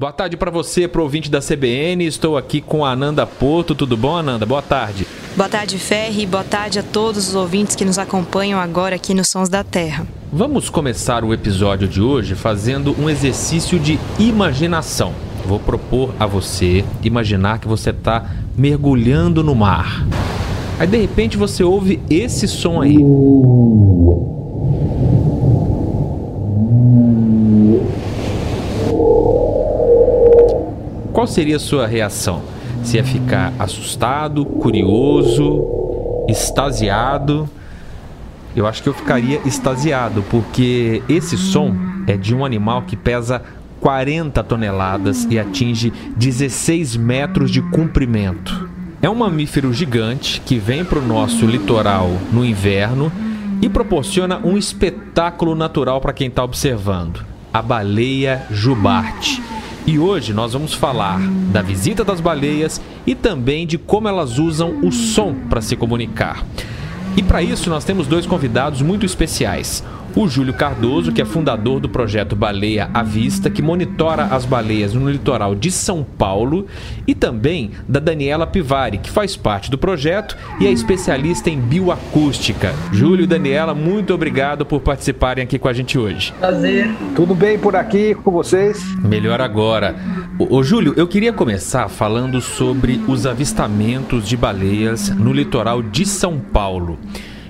Boa tarde para você, pro ouvinte da CBN. Estou aqui com a Ananda Porto. Tudo bom, Ananda? Boa tarde. Boa tarde, Ferri. Boa tarde a todos os ouvintes que nos acompanham agora aqui nos Sons da Terra. Vamos começar o episódio de hoje fazendo um exercício de imaginação. Vou propor a você imaginar que você está mergulhando no mar. Aí de repente você ouve esse som aí. Seria a sua reação? Se ia ficar assustado, curioso, extasiado? Eu acho que eu ficaria extasiado, porque esse som é de um animal que pesa 40 toneladas e atinge 16 metros de comprimento. É um mamífero gigante que vem para o nosso litoral no inverno e proporciona um espetáculo natural para quem está observando. A baleia jubarte. E hoje nós vamos falar da visita das baleias e também de como elas usam o som para se comunicar. E para isso nós temos dois convidados muito especiais o Júlio Cardoso, que é fundador do projeto Baleia à Vista, que monitora as baleias no litoral de São Paulo, e também da Daniela Pivari, que faz parte do projeto e é especialista em bioacústica. Júlio e Daniela, muito obrigado por participarem aqui com a gente hoje. Prazer. Tudo bem por aqui com vocês? Melhor agora. Ô, Júlio, eu queria começar falando sobre os avistamentos de baleias no litoral de São Paulo.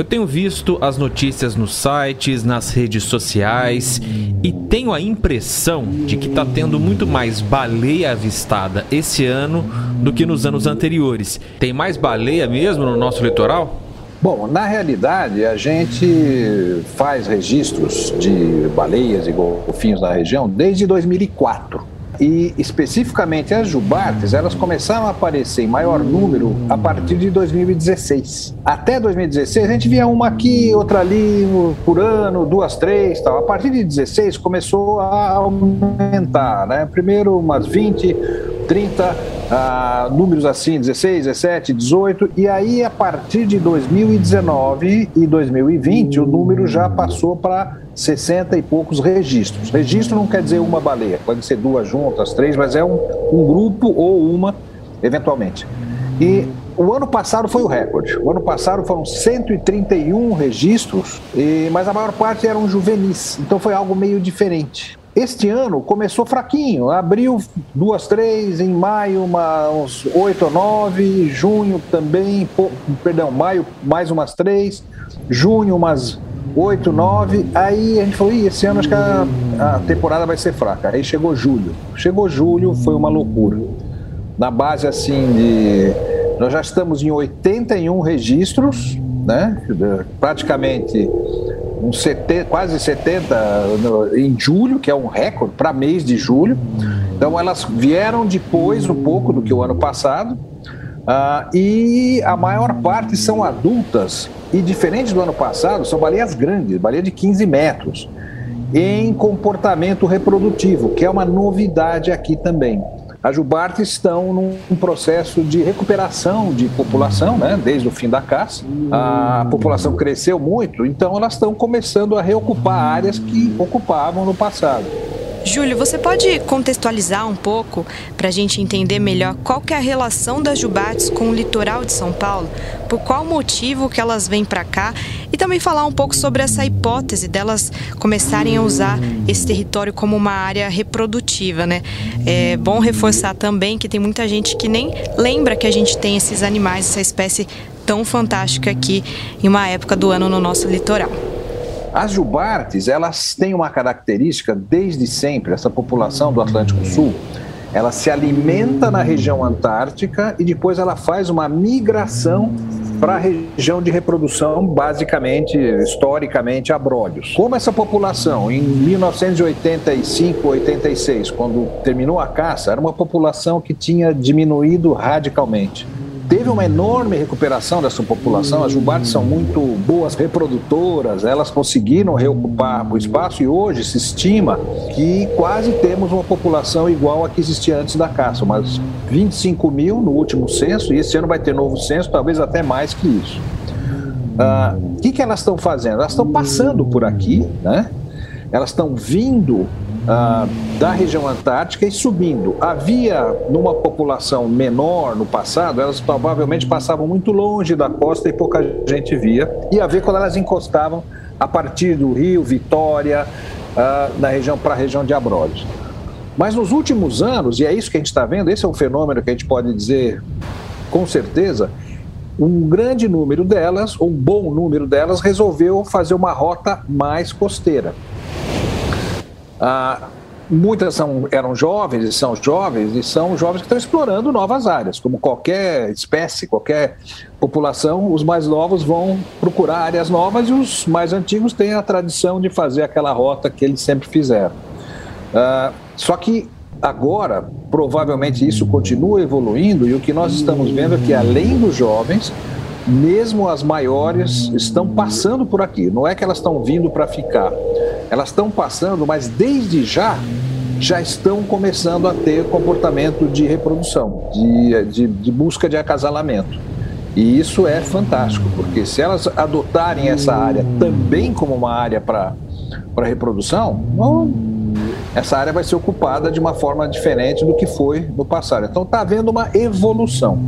Eu tenho visto as notícias nos sites, nas redes sociais e tenho a impressão de que está tendo muito mais baleia avistada esse ano do que nos anos anteriores. Tem mais baleia mesmo no nosso litoral? Bom, na realidade, a gente faz registros de baleias e golfinhos na região desde 2004. E especificamente as jubartes, elas começaram a aparecer em maior número a partir de 2016. Até 2016 a gente via uma aqui, outra ali por ano, duas, três, tal. A partir de 16 começou a aumentar, né? Primeiro umas 20, 30, uh, números assim, 16, 17, 18, e aí a partir de 2019 e 2020 o número já passou para 60 e poucos registros. Registro não quer dizer uma baleia, pode ser duas juntas, três, mas é um, um grupo ou uma, eventualmente. E o ano passado foi o recorde. O ano passado foram 131 registros, e, mas a maior parte eram juvenis, então foi algo meio diferente. Este ano começou fraquinho, abril duas, três, em maio uma, uns oito ou nove, junho também, perdão, maio mais umas três, junho umas 8, 9. Aí a gente falou, esse ano acho que a, a, temporada vai ser fraca. Aí chegou julho. Chegou julho, foi uma loucura. Na base assim de. Nós já estamos em 81 registros, né? Praticamente uns 70, quase 70 no, em julho, que é um recorde para mês de julho. Então elas vieram depois um pouco do que o ano passado. Uh, e a maior parte são adultas e diferente do ano passado, são baleias grandes, baleia de 15 metros, em comportamento reprodutivo, que é uma novidade aqui também. As jubartes estão num processo de recuperação de população, né, desde o fim da caça. A população cresceu muito, então elas estão começando a reocupar áreas que ocupavam no passado. Júlio, você pode contextualizar um pouco para a gente entender melhor qual que é a relação das jubates com o litoral de São Paulo? Por qual motivo que elas vêm para cá? E também falar um pouco sobre essa hipótese delas começarem a usar esse território como uma área reprodutiva, né? É bom reforçar também que tem muita gente que nem lembra que a gente tem esses animais, essa espécie tão fantástica aqui em uma época do ano no nosso litoral. As jubartes, elas têm uma característica desde sempre, essa população do Atlântico Sul, ela se alimenta na região antártica e depois ela faz uma migração para a região de reprodução, basicamente, historicamente, abrolhos. Como essa população, em 1985, 86, quando terminou a caça, era uma população que tinha diminuído radicalmente teve uma enorme recuperação dessa população. As jubartes são muito boas reprodutoras, elas conseguiram reocupar o espaço e hoje se estima que quase temos uma população igual a que existia antes da caça, umas 25 mil no último censo, e esse ano vai ter novo censo, talvez até mais que isso. Ah, o que, que elas estão fazendo? Elas estão passando por aqui, né? elas estão vindo ah, da região antártica e subindo. Havia, numa população menor no passado, elas provavelmente passavam muito longe da costa e pouca gente via. E havia quando elas encostavam a partir do Rio, Vitória, ah, na região para a região de Abrolhos. Mas nos últimos anos, e é isso que a gente está vendo, esse é um fenômeno que a gente pode dizer com certeza, um grande número delas, um bom número delas, resolveu fazer uma rota mais costeira. Ah, muitas são, eram jovens e são jovens, e são jovens que estão explorando novas áreas. Como qualquer espécie, qualquer população, os mais novos vão procurar áreas novas e os mais antigos têm a tradição de fazer aquela rota que eles sempre fizeram. Ah, só que agora, provavelmente isso continua evoluindo e o que nós estamos vendo é que, além dos jovens, mesmo as maiores estão passando por aqui. Não é que elas estão vindo para ficar, elas estão passando, mas desde já já estão começando a ter comportamento de reprodução, de, de, de busca de acasalamento. E isso é fantástico, porque se elas adotarem essa área também como uma área para reprodução, bom, essa área vai ser ocupada de uma forma diferente do que foi no passado. Então está havendo uma evolução.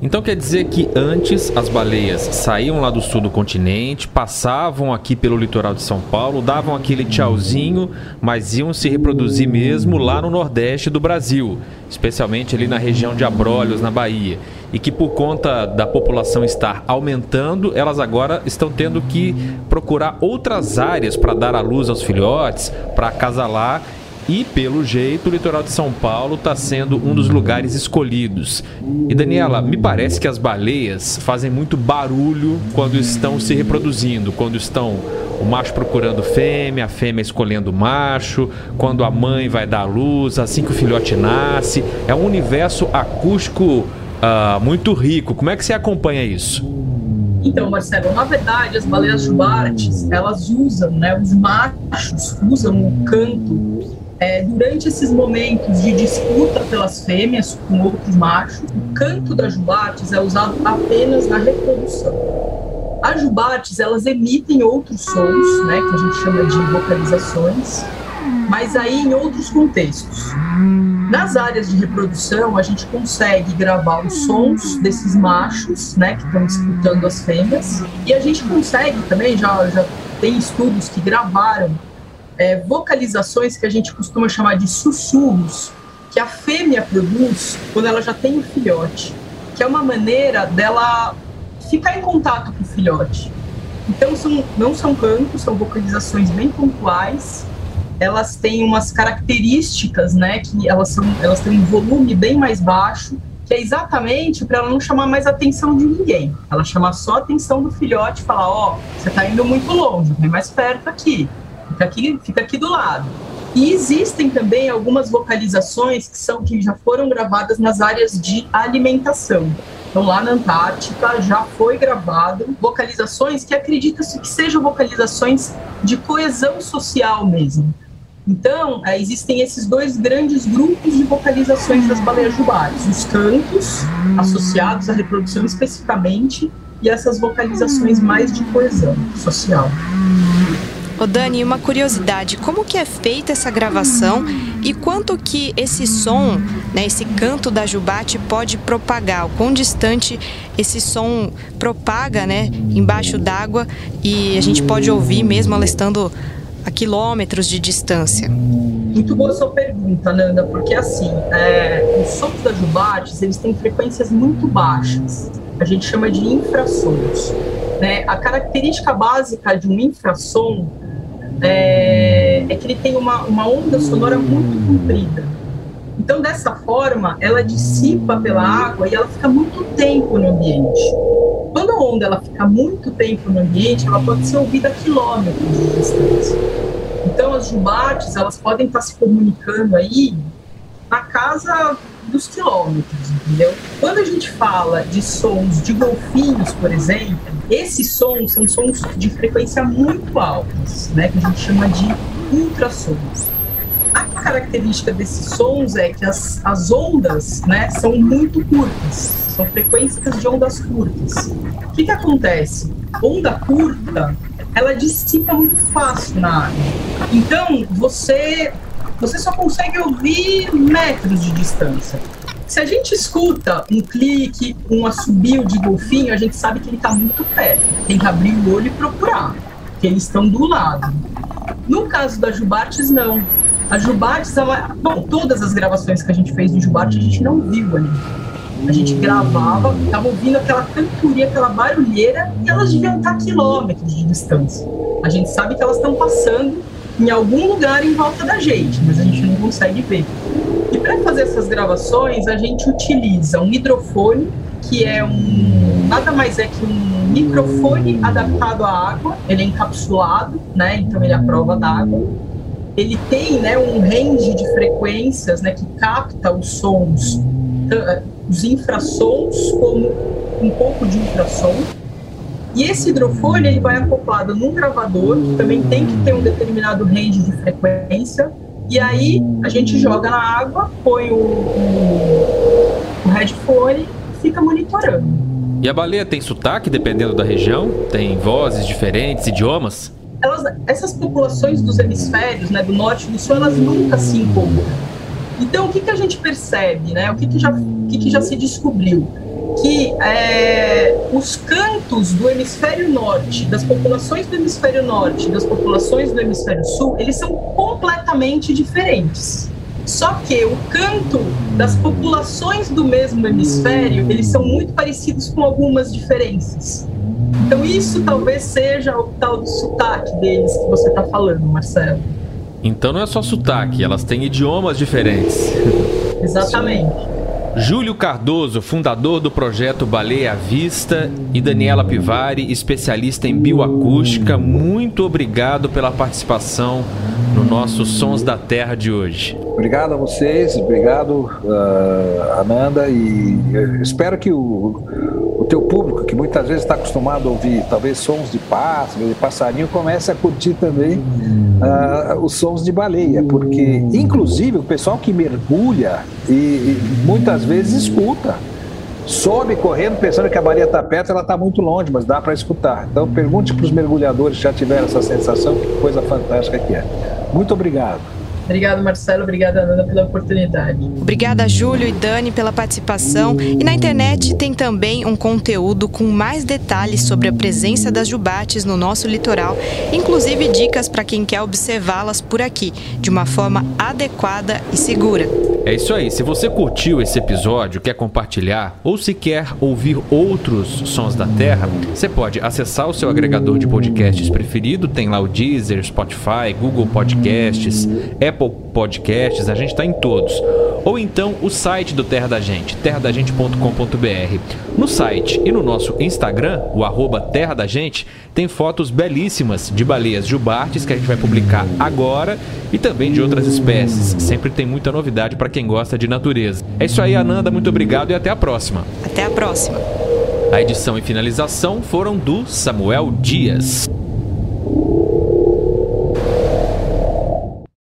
Então quer dizer que antes as baleias saíam lá do sul do continente, passavam aqui pelo litoral de São Paulo, davam aquele tchauzinho, mas iam se reproduzir mesmo lá no nordeste do Brasil, especialmente ali na região de Abrolhos, na Bahia. E que por conta da população estar aumentando, elas agora estão tendo que procurar outras áreas para dar à luz aos filhotes, para acasalar e, pelo jeito, o litoral de São Paulo está sendo um dos lugares escolhidos. E, Daniela, me parece que as baleias fazem muito barulho quando estão se reproduzindo, quando estão o macho procurando fêmea, a fêmea escolhendo o macho, quando a mãe vai dar à luz, assim que o filhote nasce. É um universo acústico uh, muito rico. Como é que você acompanha isso? Então, Marcelo, na verdade, as baleias jubartes, elas usam, né, os machos usam o canto é, durante esses momentos de disputa pelas fêmeas com outros machos, o canto das jubates é usado apenas na reprodução. As jubates, elas emitem outros sons, né, que a gente chama de vocalizações, mas aí em outros contextos. Nas áreas de reprodução, a gente consegue gravar os sons desses machos, né, que estão disputando as fêmeas, e a gente consegue também, já, já tem estudos que gravaram é, vocalizações que a gente costuma chamar de sussurros, que a fêmea produz quando ela já tem o filhote, que é uma maneira dela ficar em contato com o filhote. Então, são, não são cantos, são vocalizações bem pontuais. Elas têm umas características, né, que elas, são, elas têm um volume bem mais baixo, que é exatamente para ela não chamar mais a atenção de ninguém. Ela chamar só a atenção do filhote e falar: Ó, oh, você está indo muito longe, vem mais perto aqui fica aqui, fica aqui do lado. E existem também algumas vocalizações que são que já foram gravadas nas áreas de alimentação. Então, lá na Antártica já foi gravado vocalizações que acredita-se que sejam vocalizações de coesão social mesmo. Então, é, existem esses dois grandes grupos de vocalizações das baleias jubares: os cantos, associados à reprodução especificamente, e essas vocalizações mais de coesão social. Ô Dani, uma curiosidade, como que é feita essa gravação e quanto que esse som, né, esse canto da jubate pode propagar? O quão distante esse som propaga, né, embaixo d'água e a gente pode ouvir mesmo ela estando a quilômetros de distância? Muito boa sua pergunta, Nanda, porque assim, é, os sons das jubates, eles têm frequências muito baixas. A gente chama de infrassons. Né? A característica básica de um infrassom é, é que ele tem uma, uma onda sonora muito comprida. Então, dessa forma, ela dissipa pela água e ela fica muito tempo no ambiente. Quando a onda ela fica muito tempo no ambiente, ela pode ser ouvida a quilômetros de distância. Então, as jubates, elas podem estar se comunicando aí na casa dos quilômetros, entendeu? Quando a gente fala de sons de golfinhos, por exemplo, esses sons são sons de frequência muito altas, né, que a gente chama de ultrassons. A característica desses sons é que as, as ondas né, são muito curtas, são frequências de ondas curtas. O que, que acontece? Onda curta, ela dissipa muito fácil na água. Então, você você só consegue ouvir metros de distância. Se a gente escuta um clique, um assobio de golfinho, a gente sabe que ele está muito perto. Tem que abrir o olho e procurar, que eles estão do lado. No caso da Jubates, não. A Jubates, ela, bom, todas as gravações que a gente fez de Jubarte, a gente não viu ali. A gente gravava, estava ouvindo aquela cantoria, aquela barulheira, e elas deviam estar a quilômetros de distância. A gente sabe que elas estão passando em algum lugar em volta da gente, mas a gente não consegue ver. E para fazer essas gravações, a gente utiliza um hidrofone, que é um nada mais é que um microfone adaptado à água, ele é encapsulado, né? Então ele é à prova d'água. Ele tem, né, um range de frequências, né, que capta os sons, os infrassons como um pouco de ultrassom e esse hidrofone ele vai acoplado num gravador, que também tem que ter um determinado range de frequência, e aí a gente joga na água, põe o, o, o headphone e fica monitorando. E a baleia tem sotaque dependendo da região? Tem vozes diferentes, idiomas? Elas, essas populações dos hemisférios, né, do norte e do sul, elas nunca se incomodam. Então, o que, que a gente percebe, né? O que, que, já, que, que já se descobriu? que é, os cantos do hemisfério norte, das populações do hemisfério norte, das populações do hemisfério sul, eles são completamente diferentes. Só que o canto das populações do mesmo hemisfério, eles são muito parecidos com algumas diferenças. Então isso talvez seja o tal do sotaque deles que você está falando, Marcelo. Então não é só sotaque, elas têm idiomas diferentes. Exatamente. Júlio Cardoso, fundador do projeto Baleia à Vista, e Daniela Pivari, especialista em bioacústica, muito obrigado pela participação no nosso Sons da Terra de hoje. Obrigado a vocês, obrigado uh, Amanda, e espero que o teu público, que muitas vezes está acostumado a ouvir talvez sons de pássaro, de passarinho, comece a curtir também uh, os sons de baleia, porque inclusive o pessoal que mergulha e, e muitas vezes escuta. Sobe correndo pensando que a baleia está perto, ela está muito longe, mas dá para escutar. Então pergunte para os mergulhadores que já tiveram essa sensação, que coisa fantástica que é. Muito obrigado. Obrigado, Marcelo. Obrigada, Ana, pela oportunidade. Obrigada, Júlio e Dani, pela participação. E na internet tem também um conteúdo com mais detalhes sobre a presença das jubates no nosso litoral, inclusive dicas para quem quer observá-las por aqui, de uma forma adequada e segura. É isso aí. Se você curtiu esse episódio, quer compartilhar ou se quer ouvir outros sons da Terra, você pode acessar o seu agregador de podcasts preferido. Tem lá o Deezer, Spotify, Google Podcasts, Apple Podcasts, a gente está em todos. Ou então o site do Terra da Gente, terradagente.com.br. No site e no nosso Instagram, o arroba Terra da Gente, tem fotos belíssimas de baleias jubartes que a gente vai publicar agora e também de outras espécies. Sempre tem muita novidade para quem gosta de natureza. É isso aí, Ananda, muito obrigado e até a próxima. Até a próxima. A edição e finalização foram do Samuel Dias.